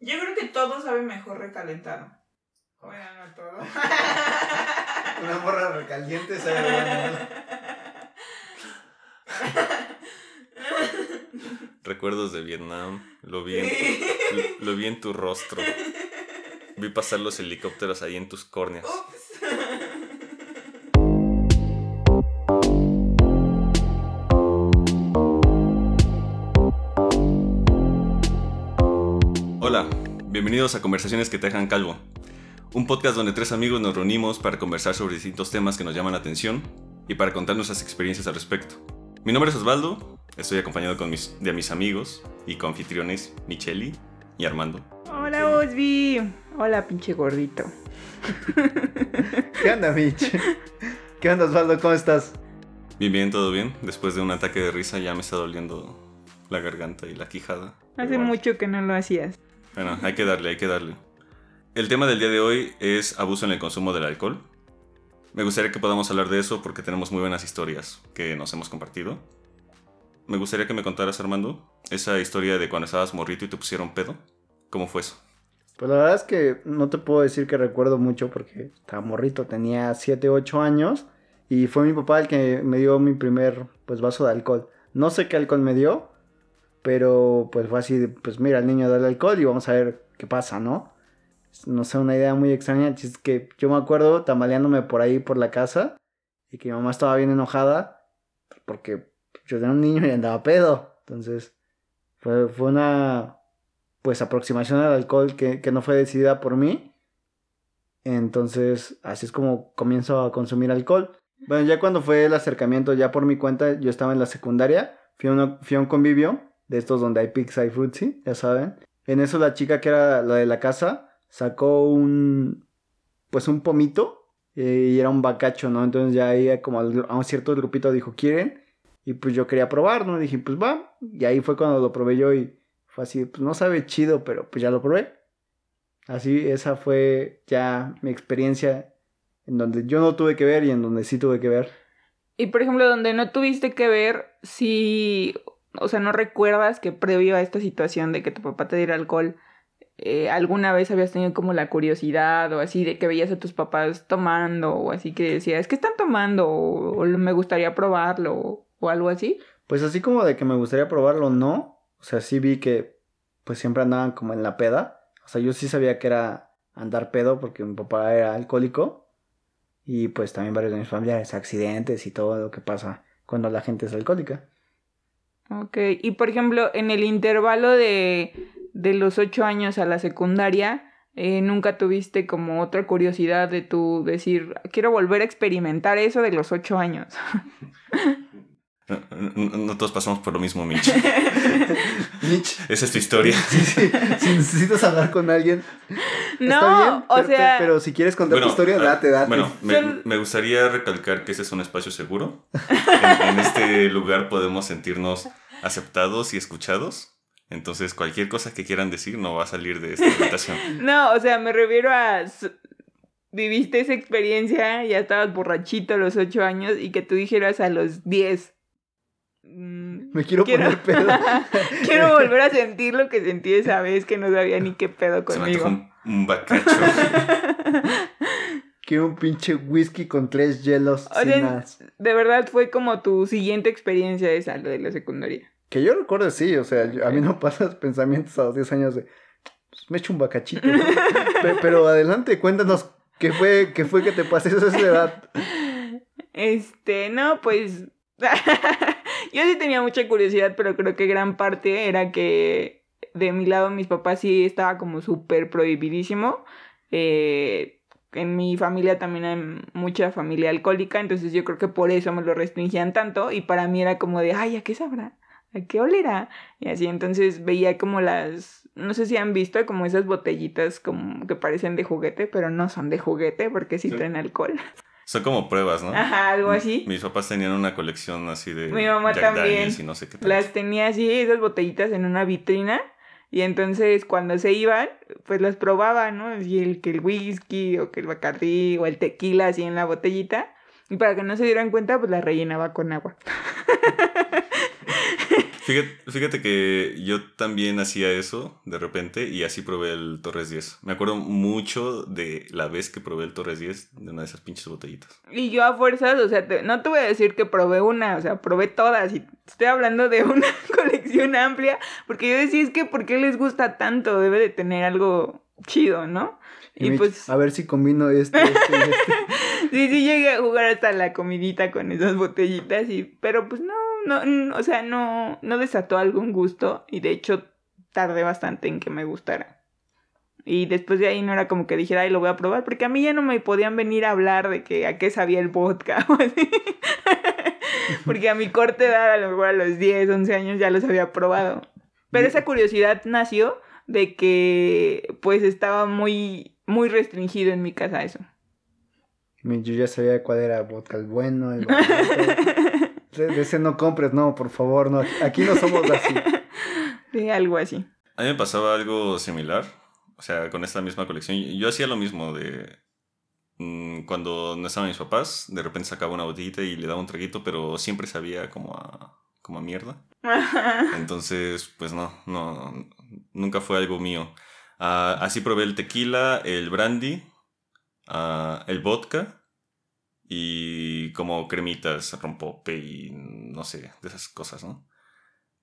Yo creo que todo sabe mejor recalentado. Bueno, no todo. Una morra recaliente sabe bueno. Recuerdos de Vietnam. Lo vi, en, lo, lo vi en tu rostro. Vi pasar los helicópteros ahí en tus córneas. Bienvenidos a Conversaciones que te dejan calvo. Un podcast donde tres amigos nos reunimos para conversar sobre distintos temas que nos llaman la atención y para contar nuestras experiencias al respecto. Mi nombre es Osvaldo, estoy acompañado con mis, de mis amigos y coanfitriones Micheli y Armando. Hola, Osby. Hola, pinche gordito. ¿Qué onda, Mitch? ¿Qué onda, Osvaldo? ¿Cómo estás? Bien, bien, todo bien. Después de un ataque de risa ya me está doliendo la garganta y la quijada. Hace bueno. mucho que no lo hacías. Bueno, hay que darle, hay que darle. El tema del día de hoy es abuso en el consumo del alcohol. Me gustaría que podamos hablar de eso porque tenemos muy buenas historias que nos hemos compartido. Me gustaría que me contaras, Armando, esa historia de cuando estabas morrito y te pusieron pedo. ¿Cómo fue eso? Pues la verdad es que no te puedo decir que recuerdo mucho porque estaba morrito, tenía 7, 8 años y fue mi papá el que me dio mi primer pues vaso de alcohol. No sé qué alcohol me dio, pero pues fue así, pues mira, el niño da el alcohol y vamos a ver qué pasa, ¿no? No sé, una idea muy extraña, es que yo me acuerdo tambaleándome por ahí por la casa y que mi mamá estaba bien enojada porque yo era un niño y andaba pedo. Entonces fue, fue una pues aproximación al alcohol que, que no fue decidida por mí. Entonces, así es como comienzo a consumir alcohol. Bueno, ya cuando fue el acercamiento, ya por mi cuenta, yo estaba en la secundaria, fui a, uno- fui a un convivio, de estos donde hay pizza y frutzi, ya saben. En eso la chica que era la de la casa sacó un, pues un pomito eh, y era un bacacho, ¿no? Entonces ya ahí como a un cierto grupito dijo, ¿quieren? Y pues yo quería probar, ¿no? Dije, pues va. Y ahí fue cuando lo probé yo y fue así, pues no sabe chido, pero pues ya lo probé. Así, esa fue ya mi experiencia en donde yo no tuve que ver y en donde sí tuve que ver. Y por ejemplo, donde no tuviste que ver, si, o sea, no recuerdas que previo a esta situación de que tu papá te diera alcohol, eh, alguna vez habías tenido como la curiosidad o así de que veías a tus papás tomando o así que decías, ¿qué están tomando? O, me gustaría probarlo o, o algo así. Pues así como de que me gustaría probarlo, no. O sea, sí vi que pues siempre andaban como en la peda. O sea, yo sí sabía que era andar pedo porque mi papá era alcohólico. Y pues también varios de mis familiares, accidentes y todo lo que pasa cuando la gente es alcohólica. Ok, y por ejemplo, en el intervalo de, de los ocho años a la secundaria, eh, ¿nunca tuviste como otra curiosidad de tu decir, quiero volver a experimentar eso de los ocho años? No, todos pasamos por lo mismo, Mitch. Mitch. Esa es tu historia. Si necesitas hablar con alguien. No, o pero, sea. Pero, si quieres contar bueno, tu historia, ah, date, date. Bueno, me, gustaría recalcar que ese es un espacio seguro. en, este lugar podemos sentirnos aceptados y escuchados. Entonces, cualquier cosa que quieran decir no va a salir de esta habitación. no, o sea, me refiero a viviste esa experiencia, ya estabas borrachito a los 8 años y que tú dijeras a los 10, me quiero, poner pedo. quiero volver a sentir lo que sentí esa vez que no sabía ni qué pedo Se me conmigo. un, un bacacho. Quiero un pinche whisky con tres hielos O sin sea, nada. De verdad fue como tu siguiente experiencia esa, lo de la secundaria. Que yo recuerdo, sí, o sea, yo- a mí no pasan pensamientos a los 10 años de, pues, me echo un bacachito. ¿no? Pe- Pero adelante, cuéntanos qué fue, qué fue que te pasó a esa edad. Este, no, pues. Yo sí tenía mucha curiosidad, pero creo que gran parte era que de mi lado mis papás sí estaba como súper prohibidísimo. Eh, en mi familia también hay mucha familia alcohólica, entonces yo creo que por eso me lo restringían tanto y para mí era como de, ay, ¿a qué sabrá? ¿A qué olerá? Y así, entonces veía como las, no sé si han visto como esas botellitas como que parecen de juguete, pero no son de juguete porque sí Sí. traen alcohol. Son como pruebas, ¿no? Ajá, algo así. Mis papás tenían una colección así de Mi mamá Jack también. Y no sé qué. Las tenía así, esas botellitas en una vitrina. Y entonces cuando se iban, pues las probaba, ¿no? Así el que el whisky o que el bacardí o el tequila así en la botellita. Y para que no se dieran cuenta, pues la rellenaba con agua. Fíjate, fíjate que yo también hacía eso de repente y así probé el Torres 10. Me acuerdo mucho de la vez que probé el Torres 10 de una de esas pinches botellitas. Y yo a fuerzas, o sea, te- no te voy a decir que probé una, o sea, probé todas. Y estoy hablando de una colección amplia, porque yo decía, es que, ¿por qué les gusta tanto? Debe de tener algo chido, ¿no? Y, pues, A ver si combino este, este y este. sí, sí llegué a jugar hasta la comidita con esas botellitas, y, pero pues no, no, no, o sea, no, no desató algún gusto, y de hecho tardé bastante en que me gustara. Y después de ahí no era como que dijera, ay, lo voy a probar, porque a mí ya no me podían venir a hablar de que a qué sabía el vodka o así. porque a mi corte de edad, a lo mejor a los 10, 11 años ya los había probado. Pero esa curiosidad nació de que pues estaba muy, muy restringido en mi casa eso. Yo ya sabía cuál era vodka el bueno, el barato. De, de ese no compres, no, por favor, no. Aquí no somos así. De algo así. A mí me pasaba algo similar, o sea, con esta misma colección. Yo hacía lo mismo de... mm, Cuando no estaban mis papás, de repente sacaba una botellita y le daba un traguito, pero siempre sabía como a, como a mierda. Entonces, pues no, no, nunca fue algo mío. Ah, así probé el tequila, el brandy, ah, el vodka y como cremitas, rompope y no sé, de esas cosas, ¿no?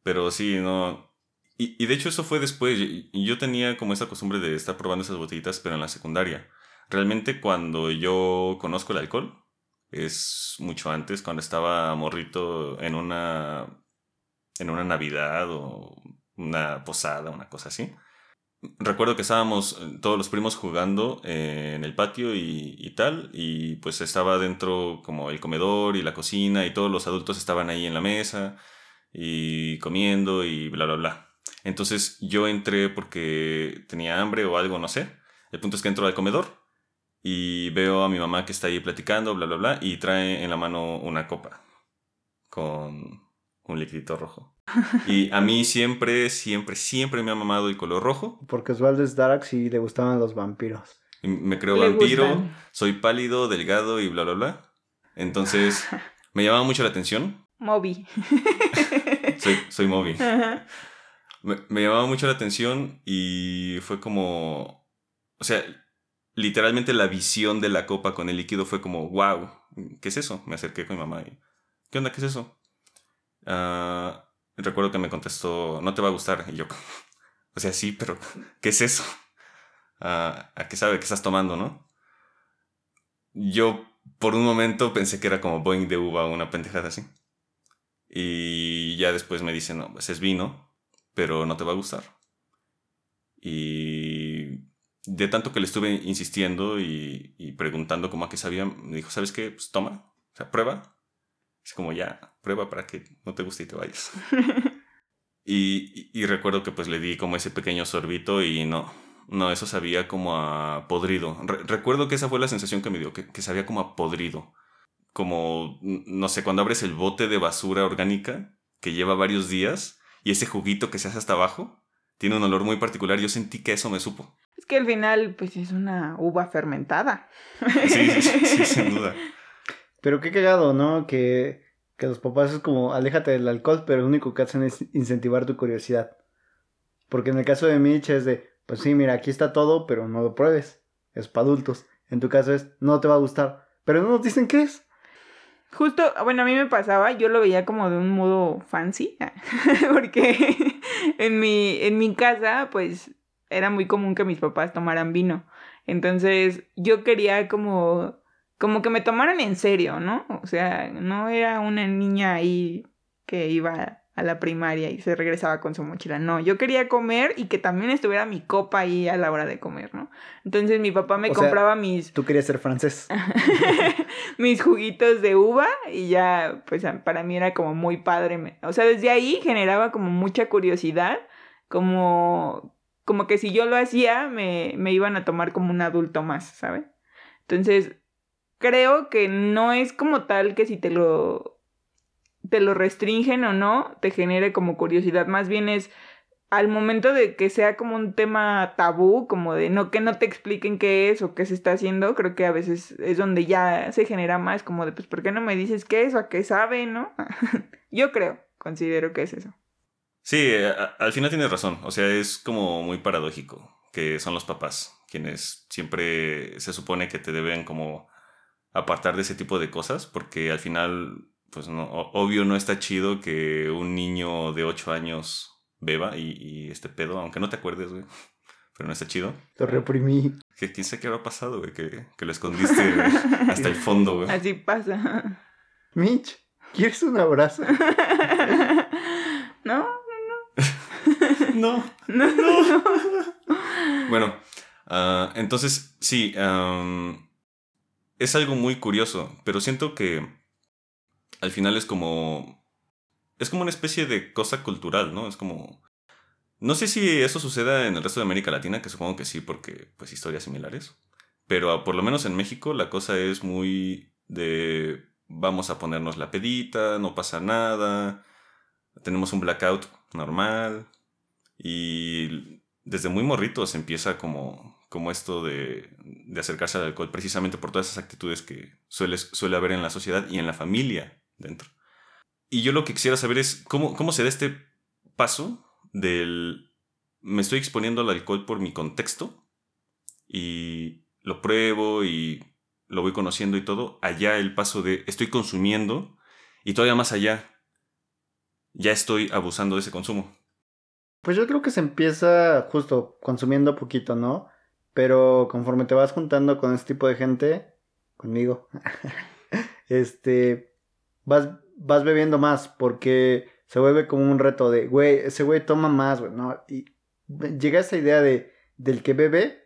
Pero sí, no. Y, y de hecho eso fue después. y- y Yo tenía como esa costumbre de estar probando esas botellitas, pero en la secundaria. Realmente cuando yo conozco el alcohol es mucho antes, cuando estaba morrito en una en una Navidad o una posada, una cosa así. Recuerdo que estábamos eh, todos los primos jugando eh, en el patio y, y tal, y pues estaba dentro como el comedor y la cocina y todos los adultos estaban ahí en la mesa y comiendo y bla, bla, bla. Entonces yo entré porque tenía hambre o algo, no sé. El punto es que entro al comedor y veo a mi mamá que está ahí platicando, bla, bla, bla, y trae en la mano una copa con un liquidito rojo. Y a mí siempre, siempre, siempre me ha mamado el color rojo. Porque Osvaldo es Dark y le gustaban los vampiros. Y Me creo Le vampiro, gustan. soy pálido, delgado y bla, bla, bla. Entonces me llamaba mucho la atención. Moby. Soy, soy Moby. Ajá. Me, me llamaba mucho la atención y fue como, o sea, literalmente la visión de la copa con el líquido fue como, wow, ¿qué es eso? Me acerqué con mi mamá y, ¿qué onda? ¿Qué es eso? Ah, recuerdo que me contestó, no te va a gustar. Y yo, o sea, sí, pero ¿qué es eso? ¿A qué sabe? ¿Qué estás tomando, no? Yo por un momento pensé que era como Boeing de uva o una pendejada así. Y ya después me dice, no, pues es vino, pero no te va a gustar. Y de tanto que le estuve insistiendo y, y preguntando como a qué sabía, me dijo, ¿sabes qué? Pues toma, o sea, prueba. Es como ya, prueba para que no te guste y te vayas. y, y- y recuerdo que pues le di como ese pequeño sorbito y no, no, eso sabía como a podrido. Re- recuerdo que esa fue la sensación que me dio, que, que sabía como a podrido. Como, no sé, cuando abres el bote de basura orgánica que lleva varios días y ese juguito que se hace hasta abajo tiene un olor muy particular. Yo sentí que eso me supo. Es que al final, pues es una uva fermentada. Sí, sí, sí, sí, sin duda. Pero qué cagado, ¿no? Que, que los papás es como, aléjate del alcohol, pero lo único que hacen es incentivar tu curiosidad. Porque en el caso de Mitch es de, pues sí, mira, aquí está todo, pero no lo pruebes. Es para adultos. En tu caso es, no te va a gustar. Pero no nos dicen qué es. Justo, bueno, a mí me pasaba, yo lo veía como de un modo fancy, porque en mi, en mi casa, pues, era muy común que mis papás tomaran vino. Entonces, yo quería como, como que me tomaran en serio, ¿no? O sea, no era una niña ahí que iba a la primaria y se regresaba con su mochila. No, yo quería comer y que también estuviera mi copa ahí a la hora de comer, ¿no? Entonces mi papá me O sea, compraba mis Tú querías ser francés. mis juguitos de uva y ya, pues para mí era como muy padre. O sea, desde ahí generaba como mucha curiosidad, como, como que si yo lo hacía, me, me iban a tomar como un adulto más, ¿sabes? Entonces, creo que no es como tal que si te lo, te lo restringen o no, te genere como curiosidad, más bien es al momento de que sea como un tema tabú, como de no que no te expliquen qué es o qué se está haciendo, creo que a veces es donde ya se genera más como de pues ¿por qué no me dices qué es o a qué sabe, no? Yo creo, considero que es eso. Sí, eh, al final tienes razón. O sea, es como muy paradójico que son los papás quienes siempre se supone que te deben como apartar de ese tipo de cosas porque al final, pues no, obvio no está chido que un niño de 8 años beba y, y este pedo, aunque no te acuerdes, güey. Pero no está chido. Lo reprimí. Que quién sabe qué habrá pasado, güey, que, que lo escondiste güey, hasta el fondo, güey. Así pasa. Mitch, ¿quieres un abrazo? ¿No? No. No. Bueno, ah, entonces sí, am, es algo muy curioso, pero siento que al final es como... Es como una especie de cosa cultural, ¿no? Es como... No sé si eso suceda en el resto de América Latina, que supongo que sí, porque pues historias similares. Pero por lo menos en México la cosa es muy de... Vamos a ponernos la pedita, no pasa nada, tenemos un blackout normal, y desde muy morritos empieza como, como esto de, de acercarse al alcohol, precisamente por todas esas actitudes que suele, suele haber en la sociedad y en la familia dentro. Y yo lo que quisiera saber es cómo, cómo se da este paso del me estoy exponiendo al alcohol por mi contexto y lo pruebo y lo voy conociendo y todo, allá el paso de estoy consumiendo y todavía más allá ya estoy abusando de ese consumo. Pues yo creo que se empieza justo consumiendo poquito, ¿no? Pero conforme te vas juntando con este tipo de gente, conmigo, este, vas, vas bebiendo más porque se vuelve como un reto de, güey, ese güey toma más, güey, ¿no? Y llega esa idea de, del que bebe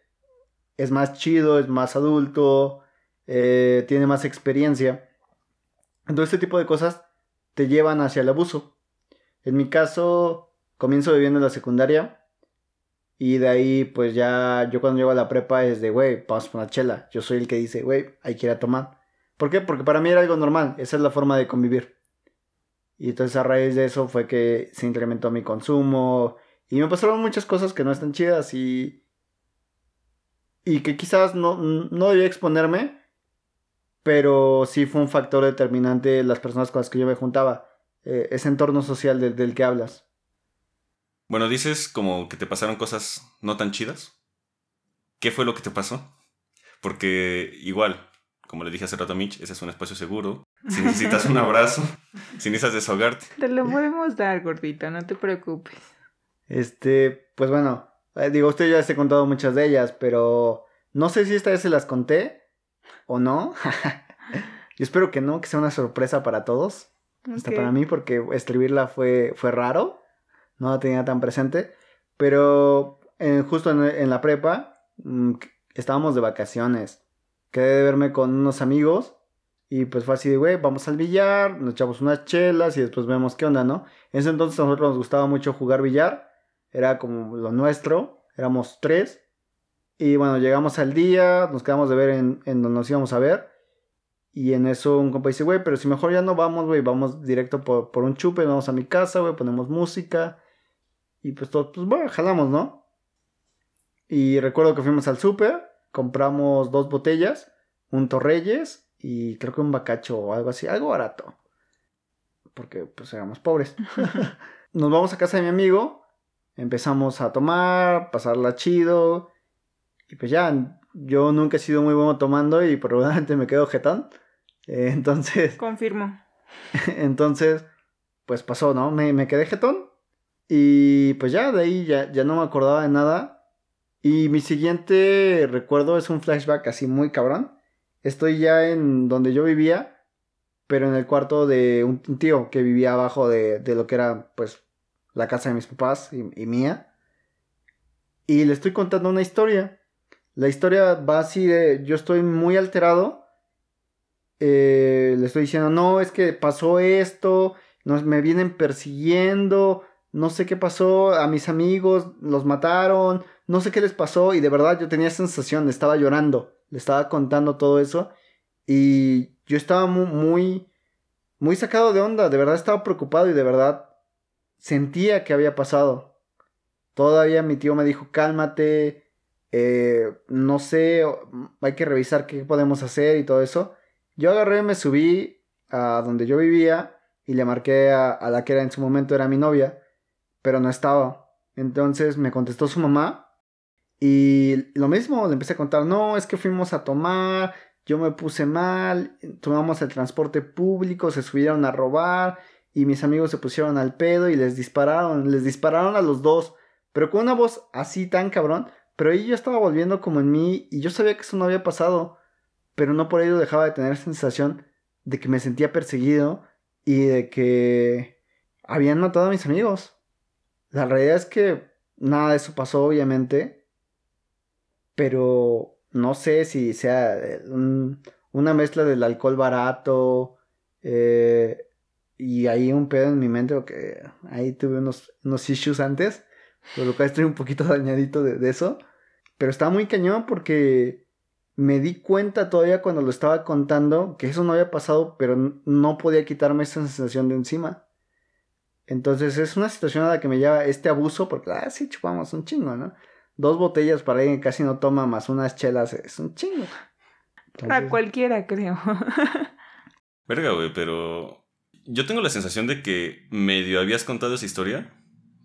es más chido, es más adulto, eh, tiene más experiencia. Entonces este tipo de cosas te llevan hacia el abuso. En mi caso, comienzo bebiendo en la secundaria. Y de ahí, pues ya, yo cuando llego a la prepa es de, güey, vamos por una chela. Yo soy el que dice, güey, hay que ir a tomar. ¿Por qué? Porque para mí era algo normal. Esa es la forma de convivir. Y entonces a raíz de eso fue que se incrementó mi consumo. Y me pasaron muchas cosas que no están chidas y... Y que quizás no, no debía exponerme. Pero sí fue un factor determinante las personas con las que yo me juntaba. Eh, ese entorno social del, del que hablas. Bueno, dices como que te pasaron cosas no tan chidas. ¿Qué fue lo que te pasó? Porque igual, como le dije hace rato a Mitch, ese es un espacio seguro. Si necesitas un abrazo, si necesitas desahogarte. Te lo podemos dar, gordito, no te preocupes. Este, pues bueno, eh, digo, usted ya se ha contado muchas de ellas, pero no sé si esta vez se las conté o no. Yo espero que no, que sea una sorpresa para todos. Hasta Ok. para mí, porque escribirla fue, fue raro. No la tenía tan presente. Pero eh, justo en, en la prepa, mm, estábamos de vacaciones. Quedé de verme con unos amigos. Y pues fue así de, güey, vamos al billar, nos echamos unas chelas y después vemos qué onda, ¿no? En ese entonces a nosotros nos gustaba mucho jugar billar. Era como lo nuestro. Éramos tres. Y bueno, llegamos al día, nos quedamos de ver en, en donde nos íbamos a ver. Y en eso un compa dice, güey, pero si mejor ya no vamos, güey, vamos directo por, por un chupe, vamos a mi casa, güey, ponemos música. Y pues todos, pues bueno, jalamos, ¿no? Y recuerdo que fuimos al súper, compramos dos botellas, un Torreyes y creo que un bacacho o algo así, algo barato. Porque pues éramos pobres. Nos vamos a casa de mi amigo, empezamos a tomar, pasarla chido. Y pues ya, yo nunca he sido muy bueno tomando y probablemente me quedo jetón. Eh, entonces, Confirmo. entonces, pues pasó, ¿no? Me, me quedé jetón. Y pues ya, de ahí ya, ya no me acordaba de nada. Y mi siguiente recuerdo es un flashback así muy cabrón. Estoy ya en donde yo vivía, pero en el cuarto de un, tío que vivía abajo de, de lo que era, pues, la casa de mis papás y, y mía. Y le estoy contando una historia. La historia va así de, yo estoy muy alterado. Eh, le estoy diciendo, no, es que pasó esto, nos, me vienen persiguiendo, no sé qué pasó, a mis amigos los mataron, no sé qué les pasó y de verdad yo tenía sensación, estaba llorando, le estaba contando todo eso y yo estaba muy, muy, muy sacado de onda, de verdad estaba preocupado y de verdad sentía que había pasado. Todavía mi tío me dijo, cálmate, eh, no sé, hay que revisar qué podemos hacer y todo eso. Yo agarré, me subí a donde yo vivía y le marqué a, a la que era en su momento era mi novia pero no estaba. Entonces me contestó su mamá y lo mismo, le empecé a contar, no, es que fuimos a tomar, yo me puse mal, tomamos el transporte público, se subieron a robar y mis amigos se pusieron al pedo y les dispararon, les dispararon a los dos, pero con una voz así tan cabrón, pero ahí yo estaba volviendo como en mí y yo sabía que eso no había pasado, pero no por ello dejaba de tener sensación de que me sentía perseguido y de que habían matado a mis amigos. La realidad es que nada de eso pasó, obviamente, pero no sé si sea eh, una mezcla del alcohol barato eh, y ahí un pedo en mi mente, porque ahí tuve unos, unos issues antes, por lo cual estoy un poquito dañadito de, de eso, pero está muy cañón porque me di cuenta todavía cuando lo estaba contando que eso no había pasado, pero no podía quitarme esa sensación de encima. Entonces es una situación a la que me lleva este abuso, porque, ah, sí, chupamos un chingo, ¿no? Dos botellas para alguien que casi no toma más unas chelas es un chingo. Para cualquiera, creo. Verga, güey, pero yo tengo la sensación de que medio habías contado esa historia,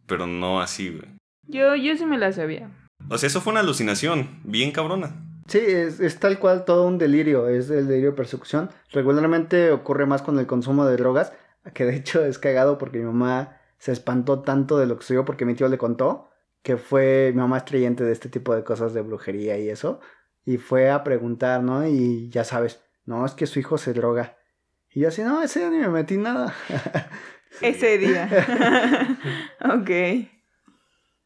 pero no así, güey. Yo, yo sí me la sabía. O sea, eso fue una alucinación, bien cabrona. Sí, es, tal cual todo un delirio, es el delirio de persecución. Regularmente ocurre más con el consumo de drogas, que de hecho es cagado porque mi mamá se espantó tanto de lo que sucedió porque mi tío le contó, que fue mi mamá es creyente de este tipo de cosas de brujería y eso, y fue a preguntar, ¿no? Y ya sabes, no, es que su hijo se droga. Y yo así, no, ese día ni me metí nada. ese día. ok.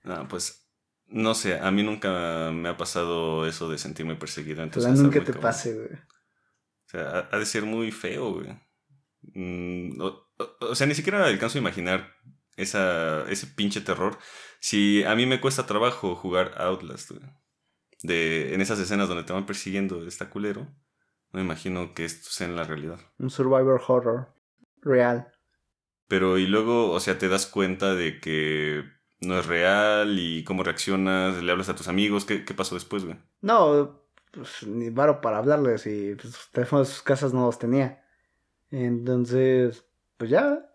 No, pues no sé, a mí nunca me ha pasado eso de sentirme perseguido. Entonces nunca te pase, güey. O sea, ha, de ser muy feo, güey. Mm, o, sea, ni siquiera alcanzo a imaginar esa, ese pinche terror. Si a mí me cuesta trabajo jugar Outlast, güey. De, en esas escenas donde te van persiguiendo está culero. No me imagino que esto sea en la realidad. Un survivor horror real. Pero y luego, o sea, te das cuenta de que no es real y cómo reaccionas, le hablas a tus amigos, ¿qué, pasó después, güey? No, pues ni varo para hablarles y pues, teléfonos de sus casas no los tenía. Entonces, pues ya,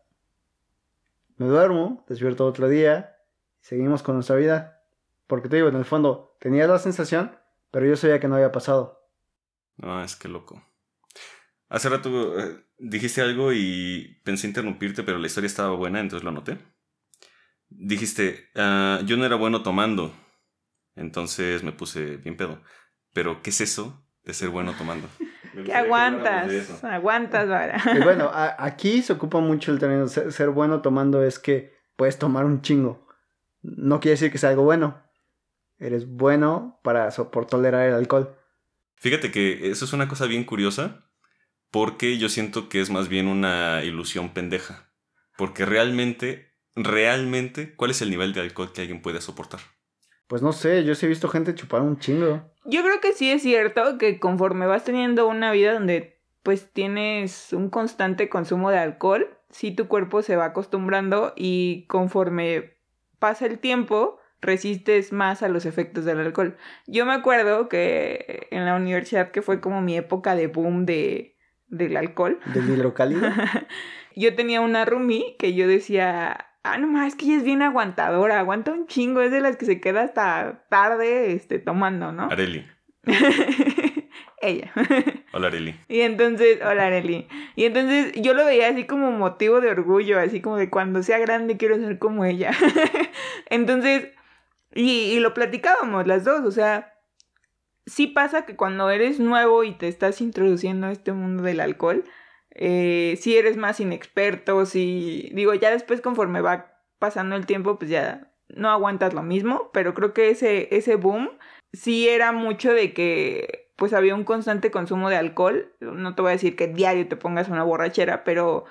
me duermo, despierto otro día y seguimos con nuestra vida. Porque te digo, en el fondo, tenía la sensación, pero yo sabía que no había pasado. No, es que loco. Hace rato eh, dijiste algo y pensé interrumpirte, pero la historia estaba buena, entonces lo anoté dijiste, ah, yo no era bueno tomando, entonces me puse bien pedo. Pero, ¿qué es eso de ser bueno tomando? Que aguantas, aguantas, vara. bueno, aquí se ocupa mucho el término ser, ser, bueno tomando es que puedes tomar un chingo. No quiere decir que sea algo bueno. Eres bueno para por tolerar el alcohol. Fíjate que eso es una cosa bien curiosa porque yo siento que es más bien una ilusión pendeja. Porque realmente realmente cuál es el nivel de alcohol que alguien puede soportar. Pues no sé, yo sí he visto gente chupar un chingo. Yo creo que sí es cierto que conforme vas teniendo una vida donde pues tienes un constante consumo de alcohol, sí tu cuerpo se va acostumbrando y conforme pasa el tiempo resistes más a los efectos del alcohol. Yo me acuerdo que en la universidad que fue como mi época de boom de del alcohol. Del hidrocálido. yo tenía una roomie que yo decía, Ah, no más, es que ella es bien aguantadora, aguanta un chingo, es de las que se queda hasta tarde este, tomando, ¿no? Areli. ella. Hola Areli. Y entonces, hola Areli. Y entonces yo lo veía así como motivo de orgullo, así como de cuando sea grande quiero ser como ella. entonces, y, y lo platicábamos las dos, o sea, sí pasa que cuando eres nuevo y te estás introduciendo a este mundo del alcohol, eh, si eres más inexperto, si digo, ya después conforme va pasando el tiempo, pues ya no aguantas lo mismo, pero creo que ese, ese boom sí era mucho de que pues había un constante consumo de alcohol, no te voy a decir que diario te pongas una borrachera, pero,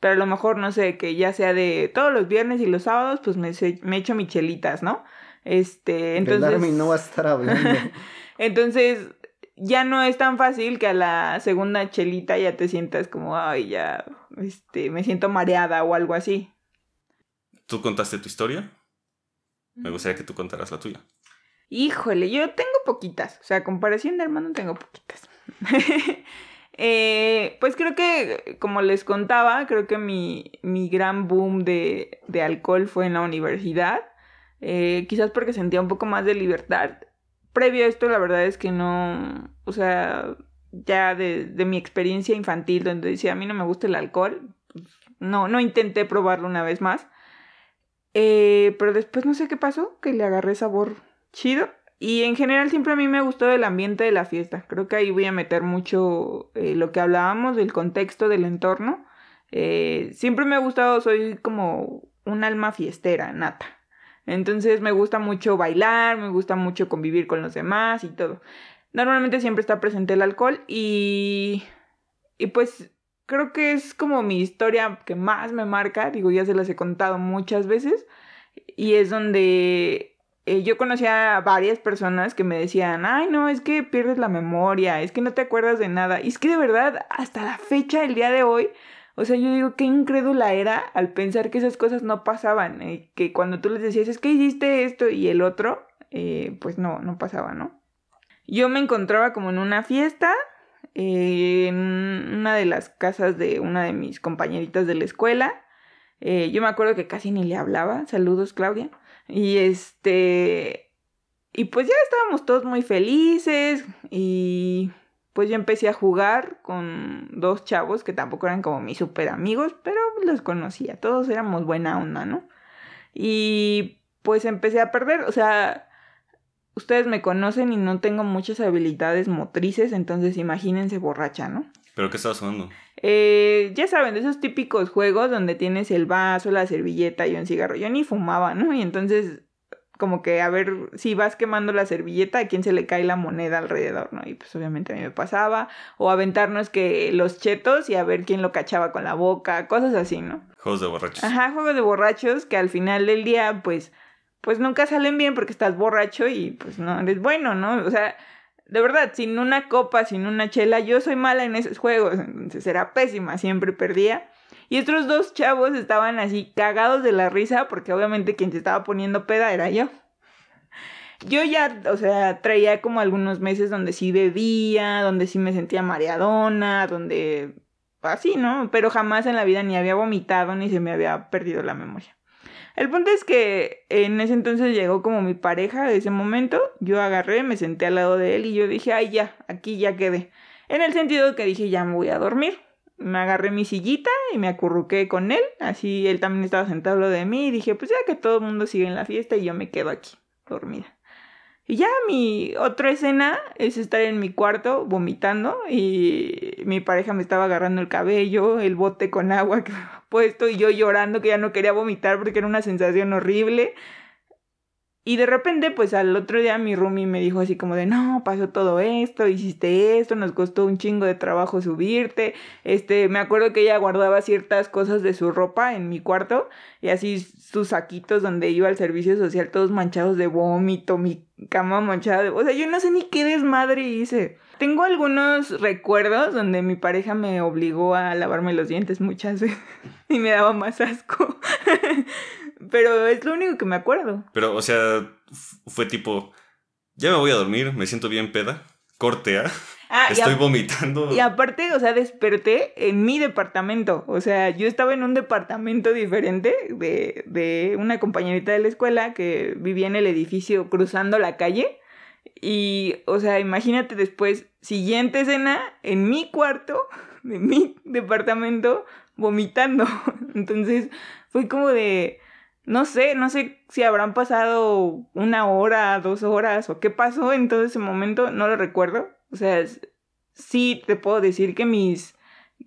pero a lo mejor, no sé, que ya sea de todos los viernes y los sábados, pues me, me echo michelitas, ¿no? Este, entonces... no va a estar hablando. entonces, ya no es tan fácil que a la segunda chelita ya te sientas como, ay, ya, este, me siento mareada o algo así. ¿Tú contaste tu historia? Me gustaría que tú contaras la tuya. Híjole, yo tengo poquitas. O sea, comparación de hermano tengo poquitas. Eh, pues creo que, como les contaba, creo que mi, mi gran boom de, de alcohol fue en la universidad. Eh, quizás porque sentía un poco más de libertad. Previo a esto, la verdad es que no, o sea, ya de, mi experiencia infantil, donde decía, a mí no me gusta el alcohol, no, no intenté probarlo una vez más. Eh, pero después no sé qué pasó, que le agarré sabor chido. Y en general siempre a mí me gustó el ambiente de la fiesta. Creo que ahí voy a meter mucho eh, lo que hablábamos del contexto del entorno. Eh, siempre me ha gustado, soy como un alma fiestera, nata. Entonces me gusta mucho bailar, me gusta mucho convivir con los demás y todo. Normalmente siempre está presente el alcohol y, y pues creo que es como mi historia que más me marca, digo, ya se las he contado muchas veces, y es donde eh, yo conocía a varias personas que me decían, ay, no, es que pierdes la memoria, es que no te acuerdas de nada, y es que de verdad, hasta la fecha, el día de hoy, o sea, yo digo, qué incrédula era al pensar que esas cosas no pasaban, eh, que cuando tú les decías, es que hiciste esto y el otro, eh, pues no, no pasaba, ¿no? Yo me encontraba como en una fiesta, en una de las casas de una de mis compañeritas de la escuela. Eh, yo me acuerdo que casi ni le hablaba. Saludos, Claudia. Y este. Y pues ya estábamos todos muy felices. Y pues yo empecé a jugar con dos chavos que tampoco eran como mis super amigos, pero los conocía. Todos éramos buena onda, ¿no? Y pues empecé a perder. O sea, ustedes me conocen y no tengo muchas habilidades motrices, entonces imagínense borracha, ¿no? ¿Pero qué estabas jugando? Eh, ya saben, de esos típicos juegos donde tienes el vaso, la servilleta y un cigarro. Yo ni fumaba, ¿no? Y entonces, como que a ver si vas quemando la servilleta, a quién se le cae la moneda alrededor, ¿no? Y pues obviamente a mí me pasaba. O aventarnos que los chetos y a ver quién lo cachaba con la boca, cosas así, ¿no? Juegos de borrachos. Ajá, juegos de borrachos que al final del día, pues pues nunca salen bien porque estás borracho y pues no eres bueno, ¿no? O sea, de verdad, sin una copa, sin una chela, yo soy mala en esos juegos, entonces era pésima, siempre perdía. Y estos dos chavos estaban así cagados de la risa porque obviamente quien se estaba poniendo peda era yo. Yo ya, o sea, traía como algunos meses donde sí bebía, donde sí me sentía mareadona, donde así, ¿no? Pero jamás en la vida ni había vomitado ni se me había perdido la memoria. El punto es que en ese entonces llegó como mi pareja de ese momento. Yo agarré, me senté al lado de él y yo dije, ay, ya, aquí ya quedé. En el sentido que dije, ya me voy a dormir. Me agarré mi sillita y me acurruqué con él. Así él también estaba sentado de mí y dije, pues ya que todo el mundo sigue en la fiesta y yo me quedo aquí, dormida. Y ya mi otra escena es estar en mi cuarto vomitando y mi pareja me estaba agarrando el cabello, el bote con agua que puesto y yo llorando que ya no quería vomitar porque era una sensación horrible. Y de repente, pues al otro día mi roomie me dijo así como de, no, pasó todo esto, hiciste esto, nos costó un chingo de trabajo subirte. Este, me acuerdo que ella guardaba ciertas cosas de su ropa en mi cuarto y así sus saquitos donde iba al servicio social todos manchados de vómito, mi cama manchada de... O sea, yo no sé ni qué desmadre hice. Tengo algunos recuerdos donde mi pareja me obligó a lavarme los dientes muchas veces y me daba más asco. Pero es lo único que me acuerdo. Pero, o sea, fue tipo, ya me voy a dormir, me siento bien peda, cortea. Ah, Estoy vomitando. Y aparte, o sea, desperté en mi departamento. O sea, yo estaba en un departamento diferente de, de una compañerita de la escuela que vivía en el edificio cruzando la calle. Y, o sea, imagínate después, siguiente escena, en mi cuarto, de mi departamento, vomitando. Entonces, fue como de no sé, no sé si habrán pasado una hora, dos horas o qué pasó en todo ese momento, no lo recuerdo. O sea, sí te puedo decir que mis,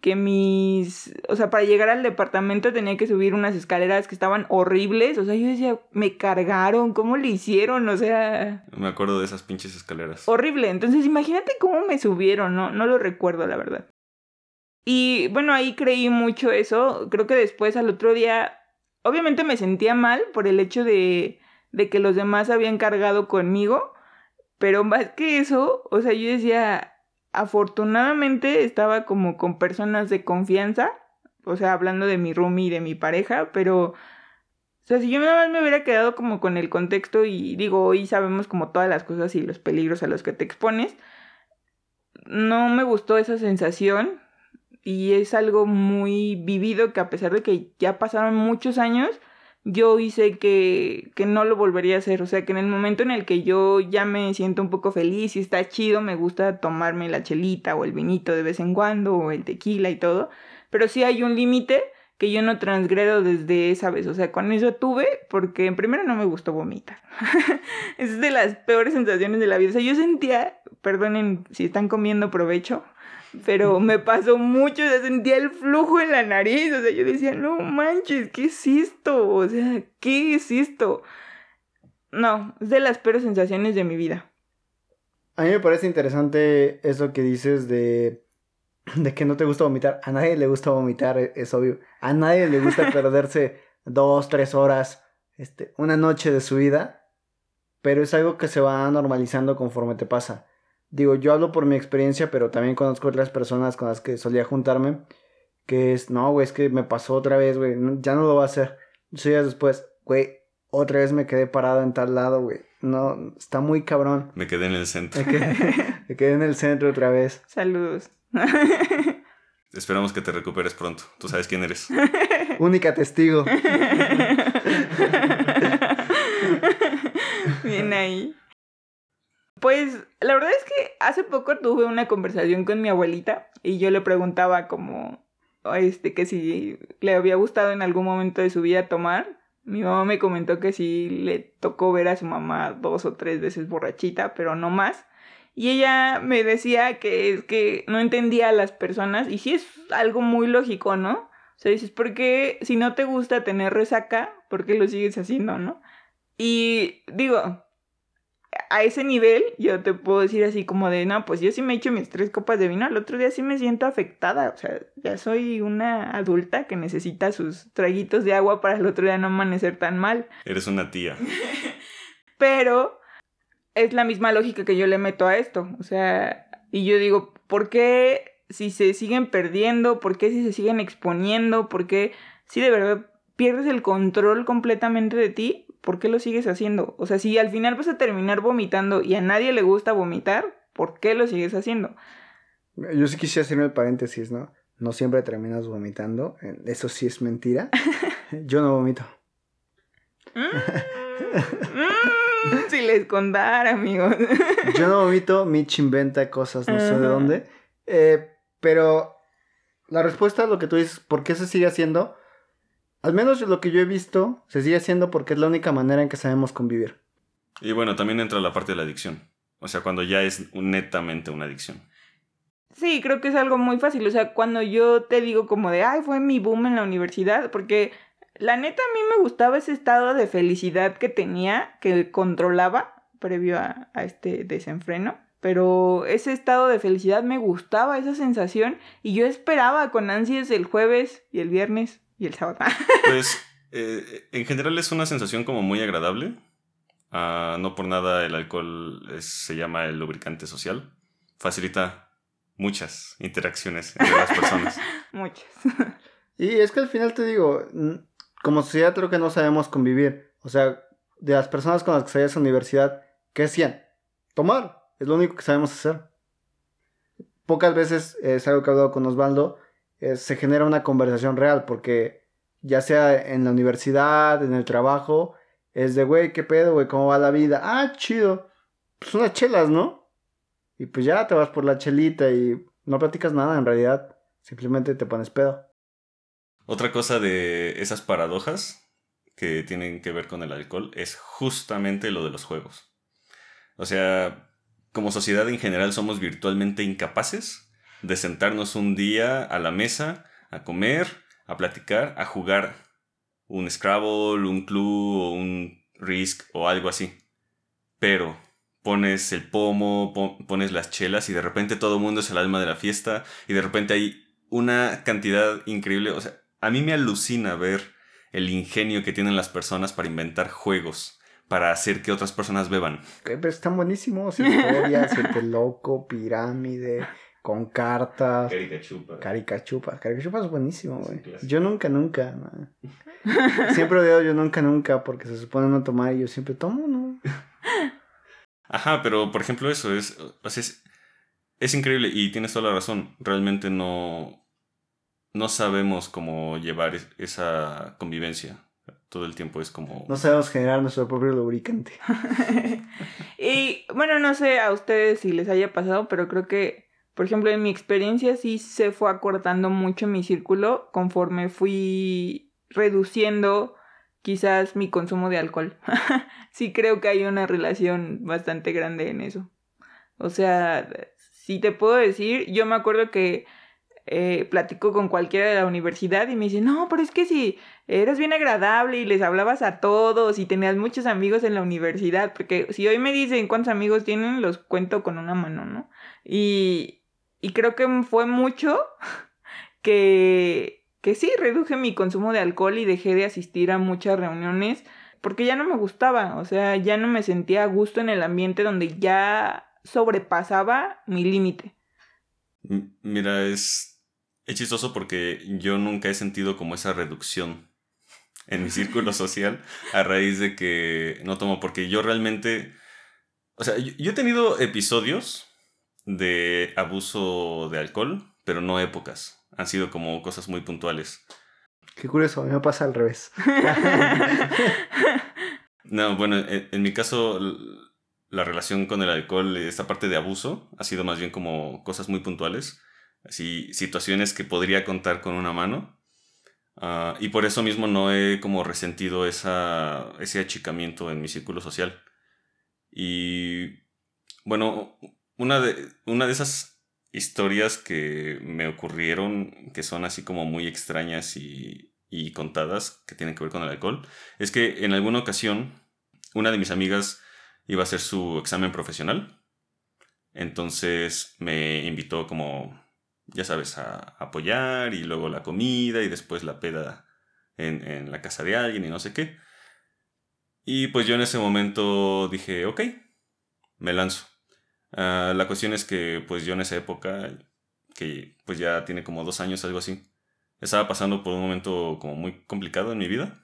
que mis, o sea, para llegar al departamento tenía que subir unas escaleras que estaban horribles. O sea, yo decía, me cargaron, ¿cómo le hicieron? O sea... Me acuerdo de esas pinches escaleras. Horrible. Entonces, imagínate cómo me subieron, no, no lo recuerdo, la verdad. Y bueno, ahí creí mucho eso. Creo que después al otro día obviamente me sentía mal por el hecho de, de que los demás habían cargado conmigo, pero más que eso, o sea, yo decía, afortunadamente estaba como con personas de confianza, o sea, hablando de mi roomie y de mi pareja, pero... O sea, si yo nada más me hubiera quedado como con el contexto y digo, hoy sabemos como todas las cosas y los peligros a los que te expones, no me gustó esa sensación y es algo muy vivido que a pesar de que ya pasaron muchos años, yo hice que, que no lo volvería a hacer. O sea, que en el momento en el que yo ya me siento un poco feliz y está chido, me gusta tomarme la chelita o el vinito de vez en cuando o el tequila y todo. Pero sí hay un límite que yo no transgredo desde esa vez. O sea, con eso tuve, porque en primero no me gustó vomitar. es de las peores sensaciones de la vida. O sea, yo sentía, perdonen si están comiendo provecho, pero me pasó mucho, ya sentía el flujo en la nariz, o sea, yo decía, no manches, ¿qué es esto? O sea, ¿qué es esto? No, es de las peores sensaciones de mi vida. A mí me parece interesante eso que dices de, de que no te gusta vomitar. A nadie le gusta vomitar, e, es obvio. A nadie le gusta perderse dos, tres horas, este, una noche de su vida, pero es algo que se va normalizando conforme te pasa. Digo, yo hablo por mi experiencia, pero también conozco otras personas con las que solía juntarme. Que es, no, güey, es que me pasó otra vez, güey, ya no lo va a hacer. Días después, güey, otra vez me quedé parado en tal lado, güey. No, está muy cabrón. Me quedé en el centro. Me quedé, me quedé en el centro otra vez. Saludos. Esperamos que te recuperes pronto. Tú sabes quién eres. Única testigo. Bien ahí. Pues la verdad es que hace poco tuve una conversación con mi abuelita y yo le preguntaba como este que si le había gustado en algún momento de su vida tomar. Mi mamá me comentó que sí le tocó ver a su mamá dos o tres veces borrachita, pero no más. Y ella me decía que es que no entendía a las personas y sí es algo muy lógico, ¿no? O sea, dices, ¿por qué si no te gusta tener resaca, por qué lo sigues haciendo, no? Y digo, a ese nivel, yo te puedo decir así como de, no, pues yo sí me echo mis tres copas de vino, al otro día sí me siento afectada, o sea, ya soy una adulta que necesita sus traguitos de agua para el otro día no amanecer tan mal. Eres una tía. Pero es la misma lógica que yo le meto a esto, o sea, y yo digo, ¿por qué si se siguen perdiendo? ¿Por qué si se siguen exponiendo? ¿Por qué si de verdad pierdes el control completamente de ti? ¿Por qué lo sigues haciendo? O sea, si al final vas a terminar vomitando y a nadie le gusta vomitar, ¿por qué lo sigues haciendo? Yo sí quisiera hacerme el paréntesis, ¿no? No siempre terminas vomitando. Eso sí es mentira. Yo no vomito. Mm, si les contara, amigos. Yo no vomito, Mitch inventa cosas, no sé de dónde. Eh, pero la respuesta a lo que tú dices, ¿por qué se sigue haciendo? Al menos lo que yo he visto, se sigue haciendo porque es la única manera en que sabemos convivir. Y bueno, también entra la parte de la adicción. O sea, cuando ya es netamente una adicción. Sí, creo que es algo muy fácil. O sea, cuando yo te digo como de, ay, fue mi boom en la universidad, porque la neta a mí me gustaba ese estado de felicidad que tenía, que controlaba previo a, a este desenfreno. Pero ese estado de felicidad me gustaba, esa sensación, y yo esperaba con ansias el jueves y el viernes y el sábado. pues eh, en general es una sensación como muy agradable. Ah, no por nada el alcohol se llama el lubricante social. Facilita muchas interacciones entre las personas. muchas. y es que al final te digo, como sociedad creo que no sabemos convivir. O sea, de las personas con las que salías a la universidad, ¿qué hacían? Tomar. Es lo único que sabemos hacer. Pocas veces es algo que he hablado con Osvaldo se genera una conversación real, porque ya sea en la universidad, en el trabajo, es de, güey, ¿qué pedo, güey? ¿Cómo va la vida? Ah, chido. Pues unas chelas, ¿no? Y pues ya te vas por la chelita y no platicas nada en realidad, simplemente te pones pedo. Otra cosa de esas paradojas que tienen que ver con el alcohol es justamente lo de los juegos. O sea, como sociedad en general somos virtualmente incapaces de sentarnos un día a la mesa, a comer, a platicar, a jugar un Scrabble, un Clue o un Risk o algo así. Pero pones el pomo, pones las chelas y de repente todo el mundo es el alma de la fiesta y de repente hay una cantidad increíble. O sea, a mí me alucina ver el ingenio que tienen las personas para inventar juegos para hacer que otras personas beban. Pero están buenísimos, historias, siete loco, pirámide, con cartas. Caricachupas. Caricachupas. Caricachupas es buenísimo, güey. yo nunca, nunca. siempre veo yo nunca, nunca, porque se supone no tomar y yo siempre tomo, ¿no? Ajá, pero por ejemplo eso es, es, es increíble y tienes toda la razón. Realmente no, no sabemos cómo llevar esa convivencia. Todo el tiempo es como... No sabemos generar nuestro propio lubricante. y bueno, no sé a ustedes si les haya pasado, pero creo que, por ejemplo, en mi experiencia sí se fue acortando mucho mi círculo conforme fui reduciendo quizás mi consumo de alcohol. sí creo que hay una relación bastante grande en eso. O sea, si te puedo decir, yo me acuerdo que eh, platico con cualquiera de la universidad y me dice, no, pero es que si eras bien agradable y les hablabas a todos y tenías muchos amigos en la universidad, porque si hoy me dicen cuántos amigos tienen, los cuento con una mano, ¿no? Y, y creo que fue mucho que, que sí, reduje mi consumo de alcohol y dejé de asistir a muchas reuniones porque ya no me gustaba, o sea, ya no me sentía a gusto en el ambiente donde ya sobrepasaba mi límite. Mira, es es chistoso porque yo nunca he sentido como esa reducción en mi círculo social a raíz de que no tomo, porque yo realmente, o sea, yo, he tenido episodios de abuso de alcohol, pero no épocas. Han sido como cosas muy puntuales. Qué curioso, a mí me pasa al revés. no, bueno, en, mi caso, la relación con el alcohol, esta parte de abuso, ha sido más bien como cosas muy puntuales así situaciones que podría contar con una mano. Ah, y por eso mismo no he como resentido esa, ese achicamiento en mi círculo social. Y bueno, una de, una de esas historias que me ocurrieron, que son así como muy extrañas y, y contadas, que tienen que ver con el alcohol, es que en alguna ocasión una de mis amigas iba a hacer su examen profesional. Entonces me invitó como ya sabes, a, apoyar y luego la comida y después la peda en, la casa de alguien y no sé qué. Y pues yo en ese momento dije, ok, me lanzo. Ah, la cuestión es que pues yo en esa época, que pues ya tiene como dos años, algo así, estaba pasando por un momento como muy complicado en mi vida.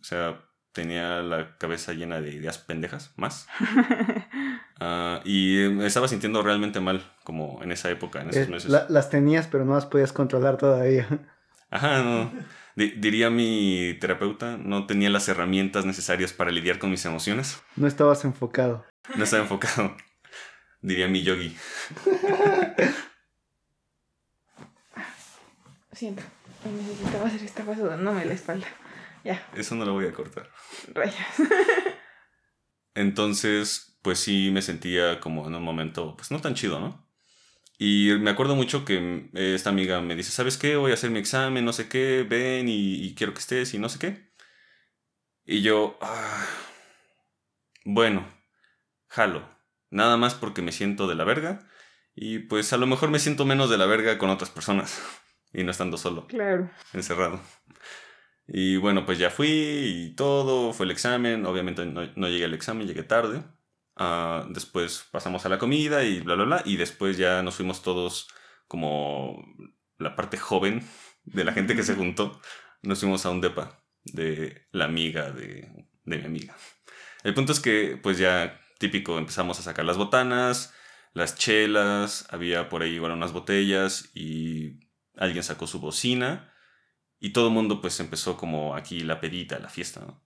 O sea, tenía la cabeza llena de ideas pendejas, más. Ah, y me estaba sintiendo realmente mal, como en esa época, en esos eh, meses. las tenías, pero no las podías controlar todavía. Ajá, no. diría mi terapeuta, no tenía las herramientas necesarias para lidiar con mis emociones. No estabas enfocado. No estaba enfocado. Diría mi yogi. Siento, necesitaba hacer esta me la espalda. Ya. Eso no lo voy a cortar. Rayas. Entonces, pues sí me sentía como en un momento, pues no tan chido, ¿no? Y me acuerdo mucho que esta amiga me dice, ¿sabes qué? Voy a hacer mi examen, no sé qué, ven y, quiero que estés y no sé qué. Y yo, ah, bueno, jalo. Nada más porque me siento de la verga. Y pues a lo mejor me siento menos de la verga con otras personas. y no estando solo. Claro. Encerrado. Y bueno, pues ya fui y todo, fue el examen. Obviamente no, no llegué al examen, llegué tarde. Ah, después pasamos a la comida y bla, bla, bla. Y después ya nos fuimos todos como la parte joven de la gente que se juntó. Nos fuimos a un depa de la amiga de, de mi amiga. El punto es que, pues ya típico, empezamos a sacar las botanas, las chelas, había por ahí igual unas botellas y alguien sacó su bocina y todo el mundo pues empezó como aquí la pedita, la fiesta,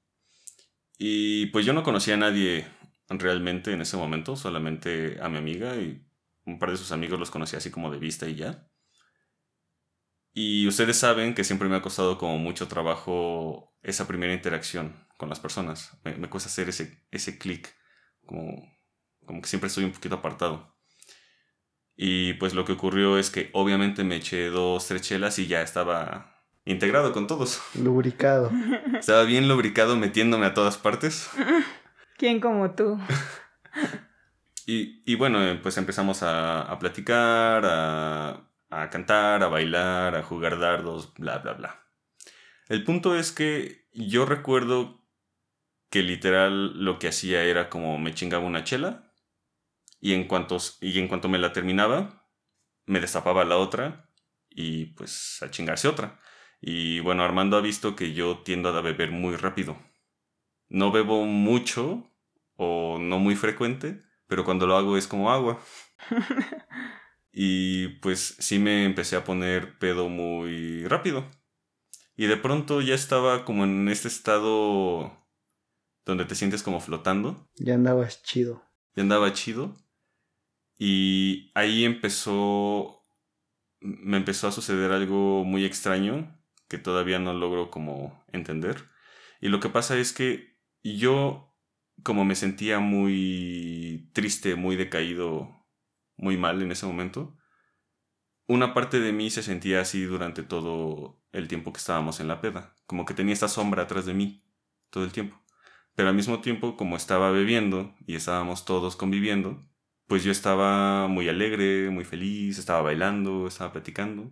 Y pues yo no conocía a nadie realmente en ese momento, solamente a mi amiga y un par de sus amigos los conocí así como de vista y ya. Y ustedes saben que siempre me ha costado como mucho trabajo esa primera interacción con las personas. Me, cuesta hacer ese, ese clic, como, como que siempre estoy un poquito apartado. Y pues lo que ocurrió es que obviamente me eché dos, tres chelas y ya estaba integrado con todos. Lubricado. Estaba bien lubricado metiéndome a todas partes. ¿Quién como tú? y, bueno, eh, pues empezamos a, platicar, a, a cantar, a bailar, a jugar dardos, bla, bla, bla. El punto es que yo recuerdo que literal lo que hacía era como me chingaba una chela y en cuanto, y en cuanto me la terminaba, me destapaba la otra y pues a chingarse otra. Y bueno, Armando ha visto que yo tiendo a beber muy rápido. No bebo mucho o no muy frecuente, pero cuando lo hago es como agua. Y pues sí me empecé a poner pedo muy rápido. Y de pronto ya estaba como en este estado donde te sientes como flotando. Ya andabas chido. Ya andaba chido. Y ahí empezó, me empezó a suceder algo muy extraño que todavía no logro como entender. Y lo que pasa es que yo, como me sentía muy triste, muy decaído, muy mal en ese momento, una parte de mí se sentía así durante todo el tiempo que estábamos en la peda, como que tenía esta sombra atrás de mí todo el tiempo. Pero al mismo tiempo, como estaba bebiendo y estábamos todos conviviendo, pues yo estaba muy alegre, muy feliz, estaba bailando, estaba platicando.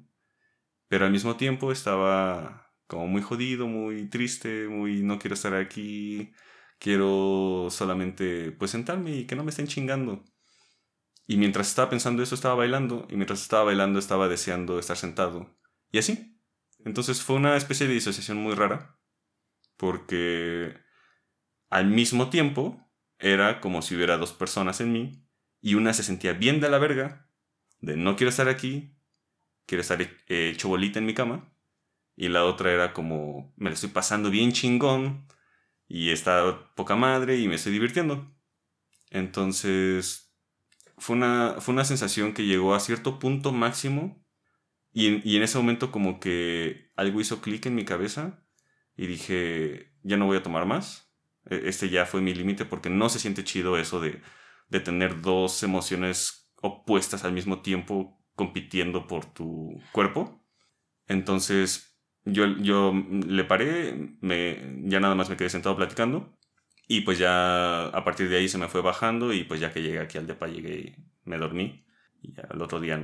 Pero al mismo tiempo estaba como muy jodido, muy triste, muy no quiero estar aquí, quiero solamente pues sentarme y que no me estén chingando. Y mientras estaba pensando eso estaba bailando y mientras estaba bailando estaba deseando estar sentado. Y así. Entonces fue una especie de disociación muy rara porque al mismo tiempo era como si hubiera dos personas en mí y una se sentía bien de la verga, de no quiero estar aquí, quiero estar eh, hecho bolita en mi cama. Y la otra era como, me la estoy pasando bien chingón y está poca madre y me estoy divirtiendo. Entonces, fue una, fue una sensación que llegó a cierto punto máximo y y en ese momento como que algo hizo clic en mi cabeza y dije, ya no voy a tomar más. Este ya fue mi límite porque no se siente chido eso de, de tener dos emociones opuestas al mismo tiempo compitiendo por tu cuerpo. Entonces yo, yo le paré, me, ya nada más me quedé sentado platicando y pues ya a partir de ahí se me fue bajando y pues ya que llegué aquí al depa llegué y me dormí y ya el otro día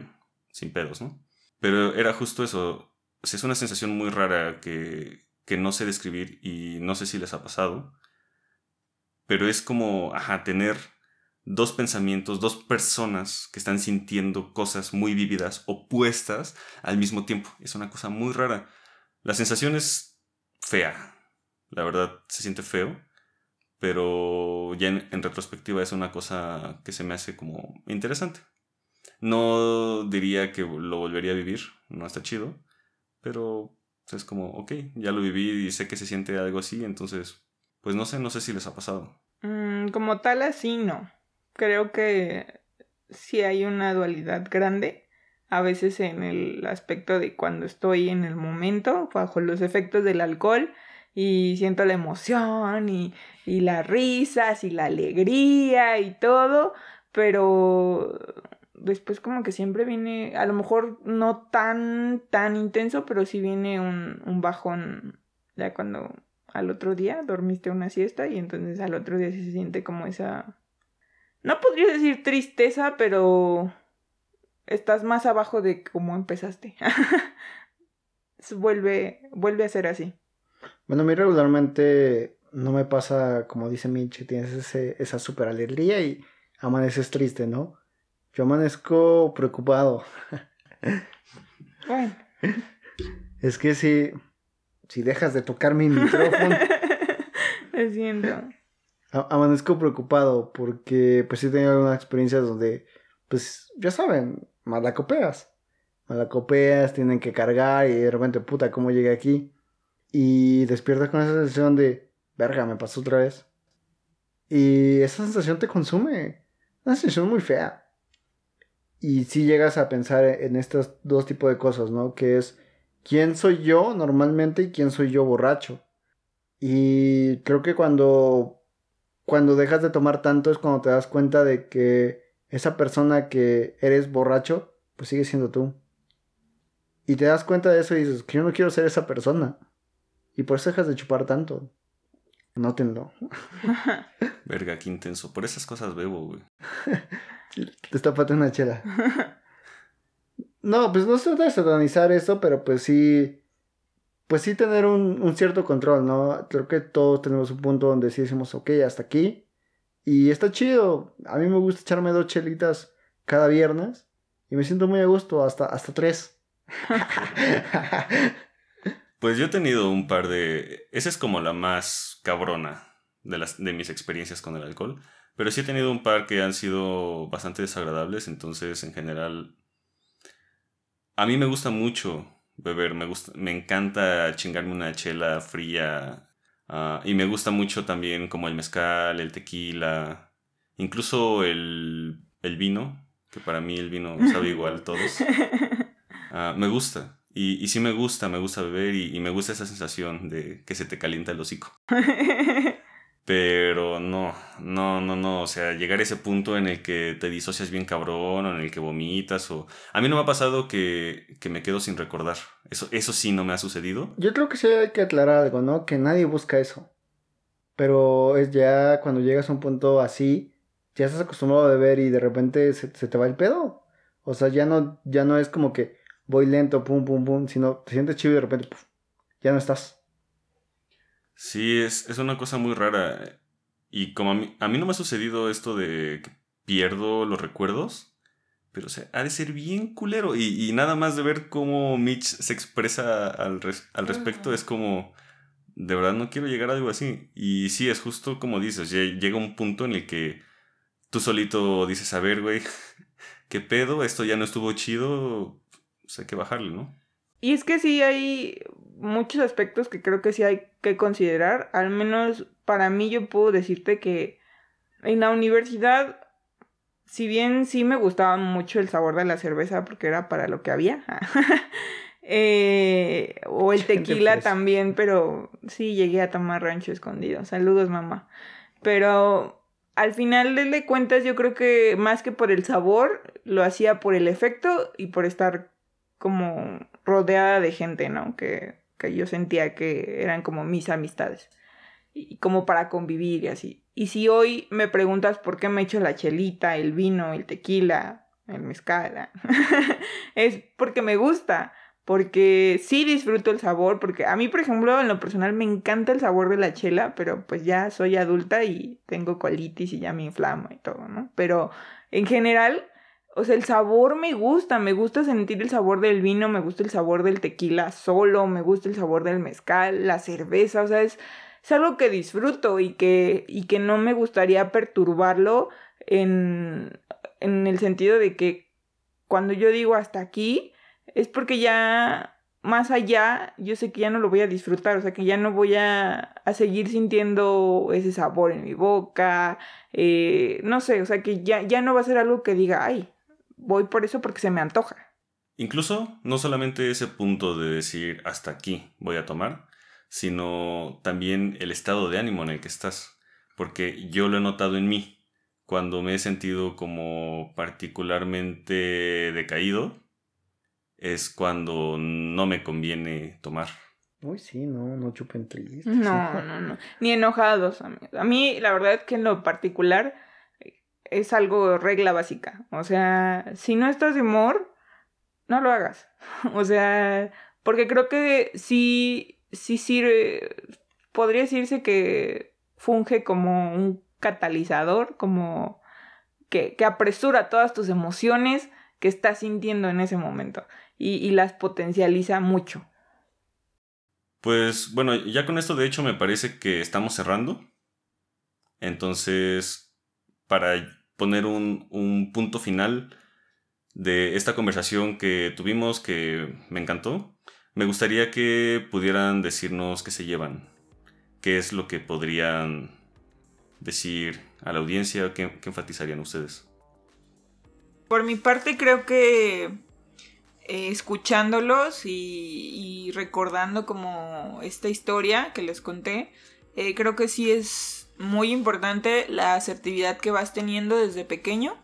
sin pedos, ¿no? Pero era justo eso, es una sensación muy rara que, que no sé describir y no sé si les ha pasado, pero es como, tener dos pensamientos, dos personas que están sintiendo cosas muy vívidas, opuestas al mismo tiempo. Es una cosa muy rara. La sensación es fea. La verdad, se siente feo. Pero ya en, retrospectiva es una cosa que se me hace como interesante. No diría que lo volvería a vivir, no está chido. Pero es como, ok, ya lo viví y sé que se siente algo así, entonces, pues no sé, no sé si les ha pasado. Mm, como tal, así no. Creo que sí hay una dualidad grande, a veces en el aspecto de cuando estoy en el momento, bajo los efectos del alcohol, y siento la emoción y, y las risas y la alegría y todo, pero después como que siempre viene, a lo mejor no tan, tan intenso, pero sí viene un, un bajón ya cuando al otro día dormiste una siesta y entonces al otro día sí se siente como esa no podría decir tristeza, pero estás más abajo de cómo empezaste. vuelve, vuelve a ser así. Bueno, a mí regularmente no me pasa, como dice Mitch, tienes ese, esa super alegría y amaneces triste, ¿no? Yo amanezco preocupado. Bueno. Es que si, si dejas de tocar mi micrófono. Lo siento amanezco preocupado porque pues sí tengo algunas experiencias donde pues ya saben, malacopeas. Malacopeas, tienen que cargar y de repente, puta, ¿cómo llegué aquí? Y despiertas con esa sensación de, verga, me pasó otra vez. Y esa sensación te consume. Una sensación muy fea. Y si llegas a pensar en estos dos tipos de cosas, ¿no? Que es, ¿quién soy yo normalmente y quién soy yo borracho? Y creo que cuando cuando dejas de tomar tanto es cuando te das cuenta de que esa persona que eres borracho, pues sigue siendo tú. Y te das cuenta de eso y dices, que yo no quiero ser esa persona. Y por eso dejas de chupar tanto. Nótenlo. Verga, qué intenso. Por esas cosas bebo, güey. Te está una chela. No, pues no se trata de satanizar eso, pero pues sí pues sí tener un, cierto control, ¿no? Creo que todos tenemos un punto donde sí decimos, ok, hasta aquí. Y está chido. A mí me gusta echarme dos chelitas cada viernes. Y me siento muy a gusto, hasta, hasta tres. pues yo he tenido un par de... Esa es como la más cabrona de, las, de mis experiencias con el alcohol. Pero sí he tenido un par que han sido bastante desagradables. Entonces, en general, a mí me gusta mucho beber, me, gusta, me encanta chingarme una chela fría ah, y me gusta mucho también como el mezcal, el tequila, incluso el, el vino, que para mí el vino sabe igual todos. Ah, me gusta. Y, y, sí me gusta, me gusta beber y, y, me gusta esa sensación de que se te calienta el hocico. Pero no, no, no, no. O sea, llegar a ese punto en el que te disocias bien cabrón, o en el que vomitas, o. A mí no me ha pasado que, que me quedo sin recordar. Eso, eso sí no me ha sucedido. Yo creo que sí hay que aclarar algo, ¿no? Que nadie busca eso. Pero es ya cuando llegas a un punto así, ya estás acostumbrado a beber y de repente se, se te va el pedo. O sea, ya no, ya no es como que voy lento, pum, pum, pum, sino te sientes chido y de repente puf, ya no estás. Sí, es, es una cosa muy rara. Y como a mí, a mí no me ha sucedido esto de que pierdo los recuerdos, pero o sea, ha de ser bien culero. Y, y nada más de ver cómo Mitch se expresa al, res, al respecto es como, de verdad no quiero llegar a algo así. Y sí, es justo como dices, llega un punto en el que tú solito dices, a ver, güey, ¿qué pedo? Esto ya no estuvo chido, pues hay que bajarle, ¿no? Y es que sí hay muchos aspectos que creo que sí hay que considerar. Al menos para mí yo puedo decirte que en la universidad, si bien sí me gustaba mucho el sabor de la cerveza porque era para lo que había, eh, o el tequila también, pero sí llegué a tomar rancho escondido. Saludos mamá. Pero al final de cuentas yo creo que más que por el sabor, lo hacía por el efecto y por estar como rodeada de gente, ¿no? Que, yo sentía que eran como mis amistades. Y como para convivir y así. Y si hoy me preguntas por qué me echo la chelita, el vino, el tequila, el mezcal, es porque me gusta. Porque sí disfruto el sabor, porque a mí, por ejemplo, en lo personal me encanta el sabor de la chela, pero pues ya soy adulta y tengo colitis y ya me inflamo y todo, ¿no? Pero en general, o sea, el sabor me gusta, me gusta sentir el sabor del vino, me gusta el sabor del tequila solo, me gusta el sabor del mezcal, la cerveza, o sea, es, es algo que disfruto y que, y que no me gustaría perturbarlo en, en el sentido de que cuando yo digo hasta aquí, es porque ya más allá, yo sé que ya no lo voy a disfrutar, o sea, que ya no voy a, a seguir sintiendo ese sabor en mi boca, eh, no sé, o sea, que ya, ya no va a ser algo que diga, ay, voy por eso porque se me antoja. Incluso no solamente ese punto de decir hasta aquí voy a tomar, sino también el estado de ánimo en el que estás. Porque yo lo he notado en mí. Cuando me he sentido como particularmente decaído, es cuando no me conviene tomar. Uy, sí, no, no chupen tristes. No, no, no. Ni enojados, amigos. A mí, la verdad es que en lo particular, es algo regla básica. O sea, si no estás de humor, no lo hagas. O sea, porque creo que sí, sí sirve, podría decirse que funge como un catalizador, como que, que apresura todas tus emociones que estás sintiendo en ese momento y, y las potencializa mucho. Pues bueno, ya con esto de hecho me parece que estamos cerrando. Entonces, para poner un, un punto final de esta conversación que tuvimos que me encantó, me gustaría que pudieran decirnos qué se llevan, qué es lo que podrían decir a la audiencia, qué, qué enfatizarían ustedes. Por mi parte creo que eh, escuchándolos y, y, recordando como esta historia que les conté, eh, creo que sí es muy importante la asertividad que vas teniendo desde pequeño,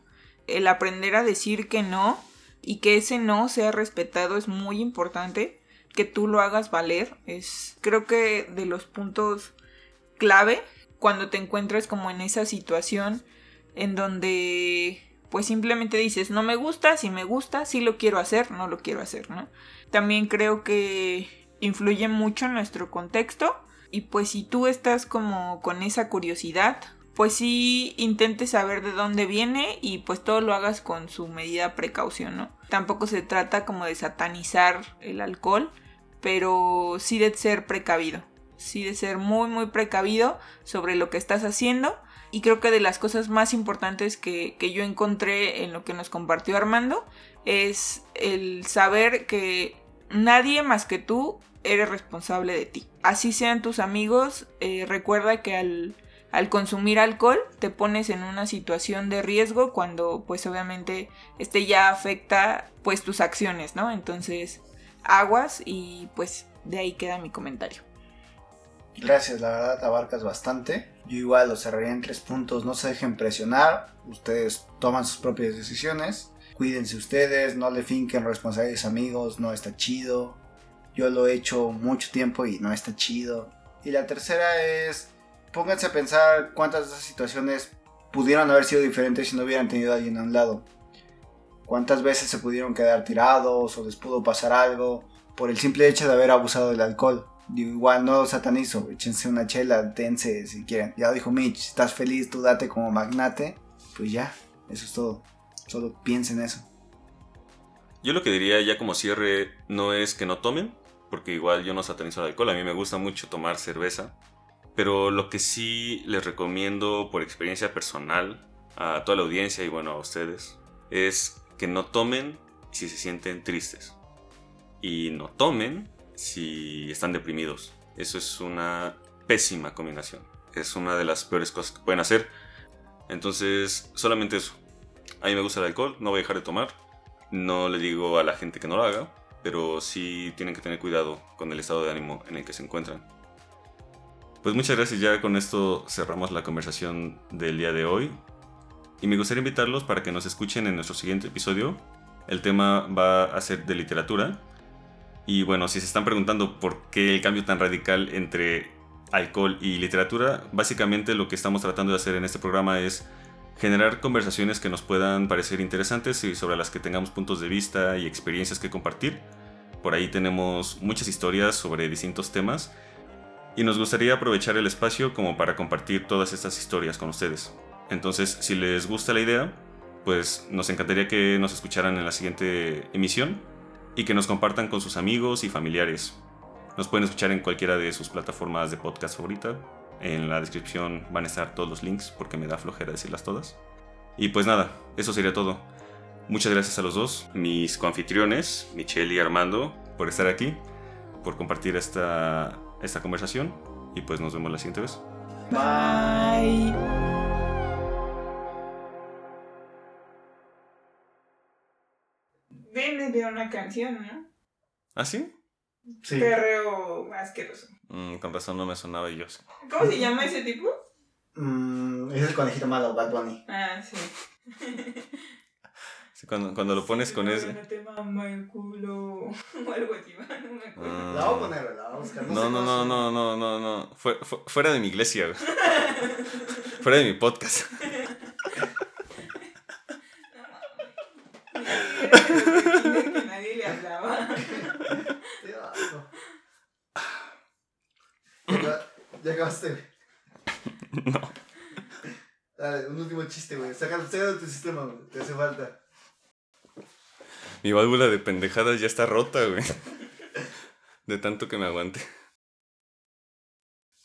el aprender a decir que no y que ese no sea respetado es muy importante, que tú lo hagas valer, es creo que de los puntos clave cuando te encuentras como en esa situación en donde pues simplemente dices, no me gusta, si me gusta, si lo quiero hacer, no lo quiero hacer, ¿no? También creo que influye mucho en nuestro contexto y pues si tú estás como con esa curiosidad, pues sí intentes saber de dónde viene y pues todo lo hagas con su medida precaución, ¿no? Tampoco se trata como de satanizar el alcohol, pero sí de ser precavido, sí de ser muy muy precavido sobre lo que estás haciendo Y creo que de las cosas más importantes que, que yo encontré en lo que nos compartió Armando es el saber que nadie más que tú eres responsable de ti. Así sean tus amigos, eh, recuerda que al, al, consumir alcohol te pones en una situación de riesgo cuando pues obviamente este ya afecta pues tus acciones, ¿no? Entonces aguas y pues de ahí queda mi comentario. Gracias, la verdad abarcas bastante. Yo igual lo cerraría en tres puntos. No se dejen presionar. Ustedes toman sus propias decisiones. Cuídense ustedes, no le finquen responsabilidades amigos, no está chido. Yo lo he hecho mucho tiempo y no está chido. Y la tercera es, pónganse a pensar cuántas de esas situaciones pudieron haber sido diferentes si no hubieran tenido a alguien a un lado. Cuántas veces se pudieron quedar tirados o les pudo pasar algo por el simple hecho de haber abusado del alcohol. Digo, igual no satanizo, échense una chela, dense si quieren. Ya dijo Mitch, estás feliz, tú date como magnate. Pues ya, eso es todo. Solo piensen eso. Yo lo que diría ya como cierre no es que no tomen, porque igual yo no satanizo el alcohol, a mí me gusta mucho tomar cerveza. Pero lo que sí les recomiendo por experiencia personal a toda la audiencia y bueno a ustedes es que no tomen si se sienten tristes. Y no tomen si están deprimidos. Eso es una pésima combinación. Es una de las peores cosas que pueden hacer. Entonces, solamente eso. A mí me gusta el alcohol, no voy a dejar de tomar. No le digo a la gente que no lo haga, pero sí tienen que tener cuidado con el estado de ánimo en el que se encuentran. Pues muchas gracias, ya con esto cerramos la conversación del día de hoy. Y me gustaría invitarlos para que nos escuchen en nuestro siguiente episodio. El tema va a ser de literatura. Y bueno, si se están preguntando por qué el cambio tan radical entre alcohol y literatura, básicamente lo que estamos tratando de hacer en este programa es generar conversaciones que nos puedan parecer interesantes y sobre las que tengamos puntos de vista y experiencias que compartir. Por ahí tenemos muchas historias sobre distintos temas y nos gustaría aprovechar el espacio como para compartir todas estas historias con ustedes. Entonces, si les gusta la idea, pues nos encantaría que nos escucharan en la siguiente emisión y que nos compartan con sus amigos y familiares. Nos pueden escuchar en cualquiera de sus plataformas de podcast favorita, en la descripción van a estar todos los links porque me da flojera decirlas todas. Y pues nada, eso sería todo. Muchas gracias a los dos, mis coanfitriones, Michelle y Armando, por estar aquí, por compartir esta, esta conversación. Y pues nos vemos la siguiente vez. Bye. Viene de una canción, ¿no? ¿Ah, sí? Sí. Perreo asqueroso. Mm, con razón no me sonaba yo. ¿Cómo se llama ese tipo? Mm, es el conejito malo, Bad Bunny. Ah, sí. sí cuando, cuando, lo pones con ese. No te mama el culo. O algo así, no me acuerdo. Ah. La voy a poner, la voy a buscar. No, no, no, no, no, no, no. Fuera, fuera de mi iglesia, güey. fuera de mi podcast. que nadie le hablaba. Ya, ya acabaste, güey. No. Dale, un último chiste, güey. Sácalo, sácalo de tu sistema, güey. Te hace falta. Mi válvula de pendejadas ya está rota, güey. De tanto que me aguante.